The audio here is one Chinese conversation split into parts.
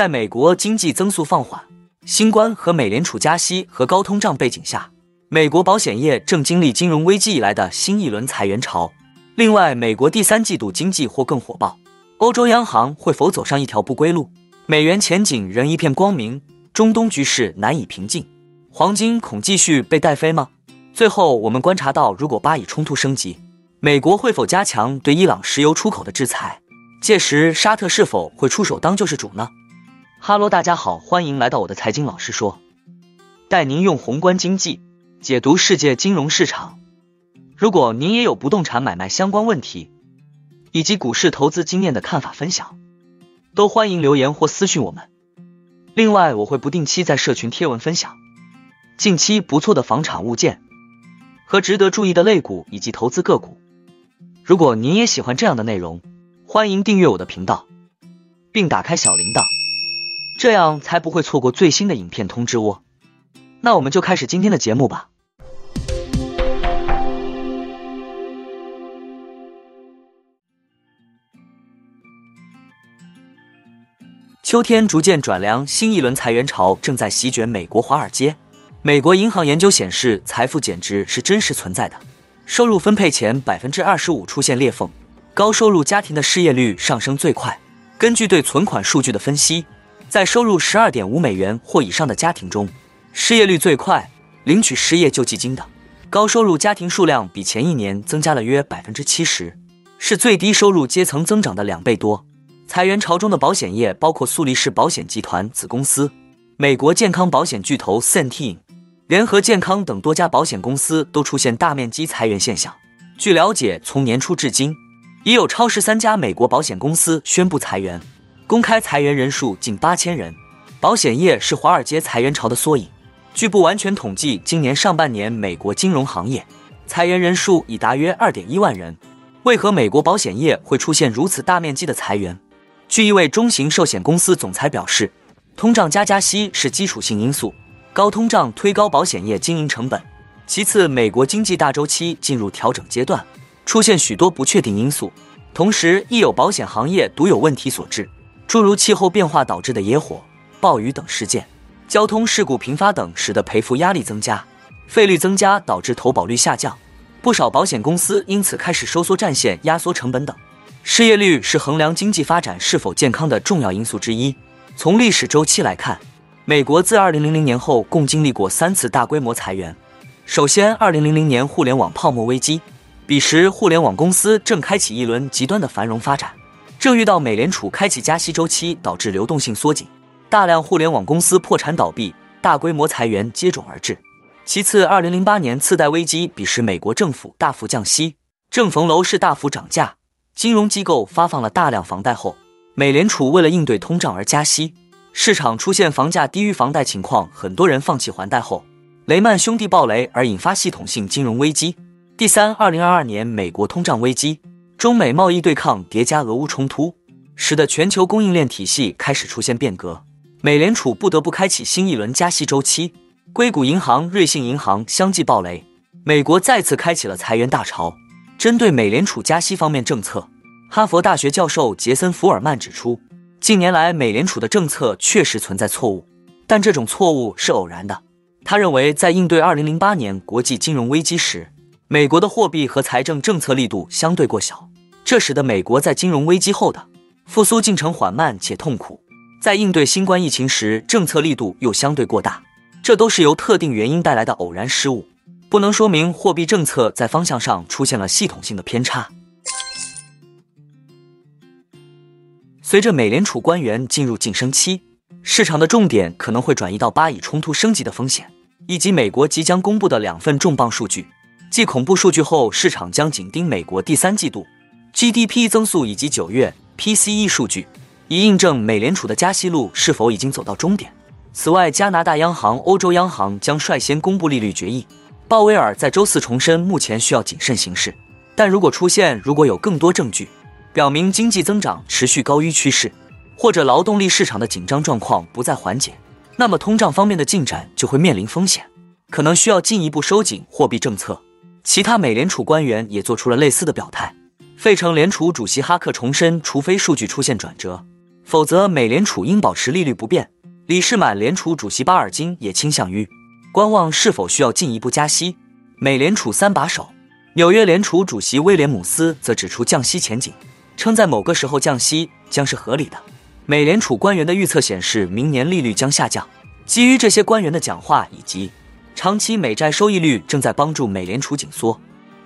在美国经济增速放缓、新冠和美联储加息和高通胀背景下，美国保险业正经历金融危机以来的新一轮裁员潮。另外，美国第三季度经济或更火爆，欧洲央行会否走上一条不归路？美元前景仍一片光明，中东局势难以平静，黄金恐继续被带飞吗？最后，我们观察到，如果巴以冲突升级，美国会否加强对伊朗石油出口的制裁？届时，沙特是否会出手当救世主呢？哈喽，大家好，欢迎来到我的财经老师说，带您用宏观经济解读世界金融市场。如果您也有不动产买卖相关问题，以及股市投资经验的看法分享，都欢迎留言或私讯我们。另外，我会不定期在社群贴文分享近期不错的房产物件和值得注意的类股以及投资个股。如果您也喜欢这样的内容，欢迎订阅我的频道，并打开小铃铛，这样才不会错过最新的影片通知哦。那我们就开始今天的节目吧。秋天逐渐转凉，新一轮裁员潮正在席卷美国华尔街。美国银行研究显示，财富减值是真实存在的。收入分配前百分之二十五出现裂缝，高收入家庭的失业率上升最快。根据对存款数据的分析，在收入十二点五美元或以上的家庭中，失业率最快。领取失业救济金的高收入家庭数量比前一年增加了约百分之七十，是最低收入阶层增长的两倍多。裁员潮中的保险业包括苏黎世保险集团子公司、美国健康保险巨头 Centene。联合健康等多家保险公司都出现大面积裁员现象。据了解，从年初至今，已有超十三家美国保险公司宣布裁员，公开裁员人数近八千人。保险业是华尔街裁员潮的缩影。据不完全统计，今年上半年美国金融行业裁员人数已达约二点一万人。为何美国保险业会出现如此大面积的裁员？据一位中型寿险公司总裁表示，通胀加加息是基础性因素。高通胀推高保险业经营成本。其次，美国经济大周期进入调整阶段，出现许多不确定因素，同时亦有保险行业独有问题所致，诸如气候变化导致的野火、暴雨等事件，交通事故频发等，使得赔付压力增加，费率增加导致投保率下降。不少保险公司因此开始收缩战线，压缩成本等。失业率是衡量经济发展是否健康的重要因素之一。从历史周期来看。美国自2000年后共经历过三次大规模裁员。首先，2000年互联网泡沫危机，彼时互联网公司正开启一轮极端的繁荣发展，正遇到美联储开启加息周期，导致流动性缩紧，大量互联网公司破产倒闭，大规模裁员接踵而至。其次，2008年次贷危机，彼时美国政府大幅降息，正逢楼市大幅涨价，金融机构发放了大量房贷后，美联储为了应对通胀而加息。市场出现房价低于房贷情况，很多人放弃还贷后，雷曼兄弟暴雷而引发系统性金融危机。第三，二零二二年美国通胀危机，中美贸易对抗叠加俄乌冲突，使得全球供应链体系开始出现变革，美联储不得不开启新一轮加息周期。硅谷银行、瑞信银行相继暴雷，美国再次开启了裁员大潮。针对美联储加息方面政策，哈佛大学教授杰森·福尔曼指出。近年来，美联储的政策确实存在错误，但这种错误是偶然的。他认为，在应对2008年国际金融危机时，美国的货币和财政政策力度相对过小，这使得美国在金融危机后的复苏进程缓慢且痛苦。在应对新冠疫情时，政策力度又相对过大，这都是由特定原因带来的偶然失误，不能说明货币政策在方向上出现了系统性的偏差。随着美联储官员进入晋升期，市场的重点可能会转移到巴以冲突升级的风险，以及美国即将公布的两份重磅数据。继恐怖数据后，市场将紧盯美国第三季度 GDP 增速以及九月 PCE 数据，以印证美联储的加息路是否已经走到终点。此外，加拿大央行、欧洲央行将率先公布利率决议。鲍威尔在周四重申，目前需要谨慎行事，但如果出现如果有更多证据。表明经济增长持续高于趋势，或者劳动力市场的紧张状况不再缓解，那么通胀方面的进展就会面临风险，可能需要进一步收紧货币政策。其他美联储官员也做出了类似的表态。费城联储主席哈克重申，除非数据出现转折，否则美联储应保持利率不变。理事满联储主席巴尔金也倾向于观望是否需要进一步加息。美联储三把手，纽约联储主席威廉姆斯则指出降息前景，称在某个时候降息将是合理的。美联储官员的预测显示，明年利率将下降。基于这些官员的讲话以及长期美债收益率正在帮助美联储紧缩，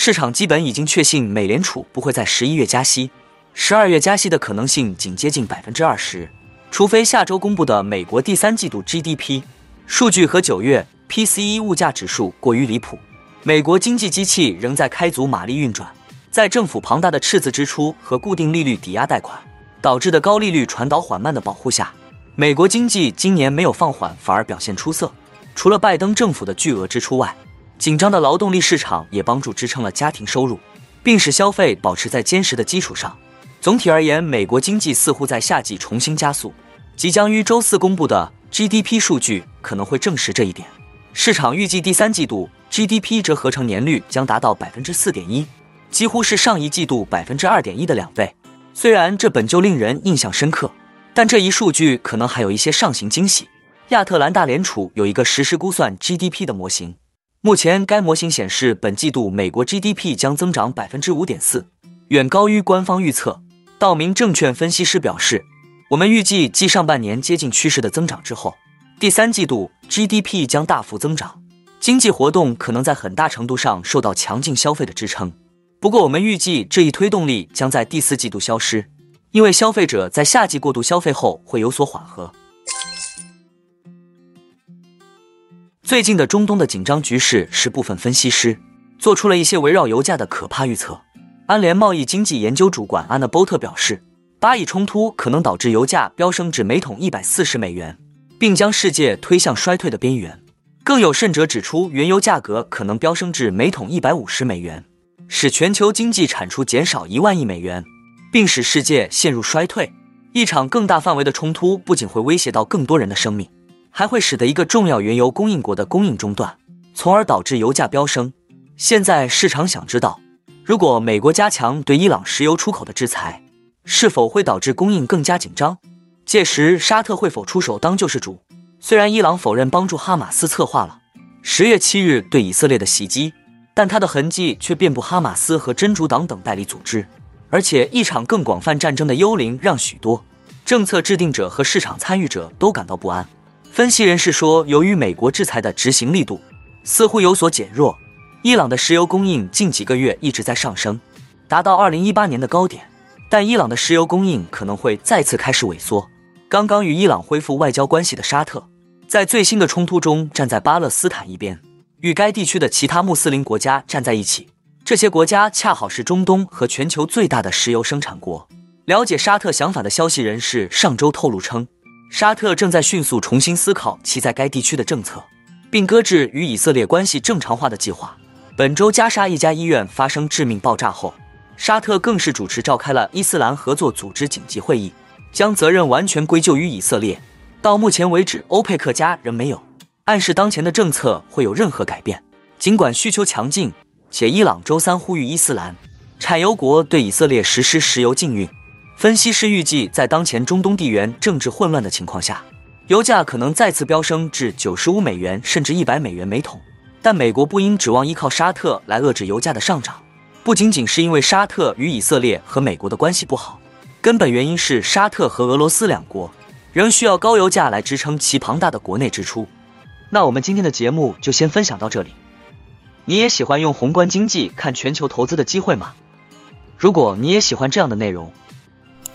市场基本已经确信美联储不会在十一月加息，十二月加息的可能性仅接近百分之二十。除非下周公布的美国第三季度 GDP 数据和九月 PCE 物价指数过于离谱，美国经济机器仍在开足马力运转。在政府庞大的赤字支出和固定利率抵押贷款导致的高利率传导缓慢的保护下，美国经济今年没有放缓，反而表现出色。除了拜登政府的巨额支出外，紧张的劳动力市场也帮助支撑了家庭收入，并使消费保持在坚实的基础上。总体而言，美国经济似乎在夏季重新加速。即将于周四公布的 GDP 数据可能会证实这一点。市场预计第三季度 GDP 折合成年率将达到百分之四点一，几乎是上一季度百分之二点一的两倍。虽然这本就令人印象深刻，但这一数据可能还有一些上行惊喜。亚特兰大联储有一个实时估算 GDP 的模型，目前该模型显示本季度美国 GDP 将增长百分之五点四，远高于官方预测。道明证券分析师表示：“我们预计继上半年接近趋势的增长之后，第三季度 GDP 将大幅增长。经济活动可能在很大程度上受到强劲消费的支撑。不过，我们预计这一推动力将在第四季度消失，因为消费者在夏季过度消费后会有所缓和。”最近的中东的紧张局势使部分分析师做出了一些围绕油价的可怕预测。安联贸易经济研究主管安娜波特表示，巴以冲突可能导致油价飙升至每桶一百四十美元，并将世界推向衰退的边缘。更有甚者指出，原油价格可能飙升至每桶一百五十美元，使全球经济产出减少一万亿美元，并使世界陷入衰退。一场更大范围的冲突不仅会威胁到更多人的生命，还会使得一个重要原油供应国的供应中断，从而导致油价飙升。现在市场想知道。如果美国加强对伊朗石油出口的制裁，是否会导致供应更加紧张？届时沙特会否出手当救世主？虽然伊朗否认帮助哈马斯策划了十月七日对以色列的袭击，但他的痕迹却遍布哈马斯和真主党等代理组织。而且一场更广泛战争的幽灵让许多政策制定者和市场参与者都感到不安。分析人士说，由于美国制裁的执行力度似乎有所减弱。伊朗的石油供应近几个月一直在上升，达到二零一八年的高点，但伊朗的石油供应可能会再次开始萎缩。刚刚与伊朗恢复外交关系的沙特，在最新的冲突中站在巴勒斯坦一边，与该地区的其他穆斯林国家站在一起。这些国家恰好是中东和全球最大的石油生产国。了解沙特想法的消息人士上周透露称，沙特正在迅速重新思考其在该地区的政策，并搁置与以色列关系正常化的计划。本周，加沙一家医院发生致命爆炸后，沙特更是主持召开了伊斯兰合作组织紧急会议，将责任完全归咎于以色列。到目前为止，欧佩克家仍没有暗示当前的政策会有任何改变。尽管需求强劲，且伊朗周三呼吁伊斯兰产油国对以色列实施石油禁运。分析师预计，在当前中东地缘政治混乱的情况下，油价可能再次飙升至九十五美元甚至一百美元每桶。但美国不应指望依靠沙特来遏制油价的上涨，不仅仅是因为沙特与以色列和美国的关系不好，根本原因是沙特和俄罗斯两国仍需要高油价来支撑其庞大的国内支出。那我们今天的节目就先分享到这里。你也喜欢用宏观经济看全球投资的机会吗？如果你也喜欢这样的内容，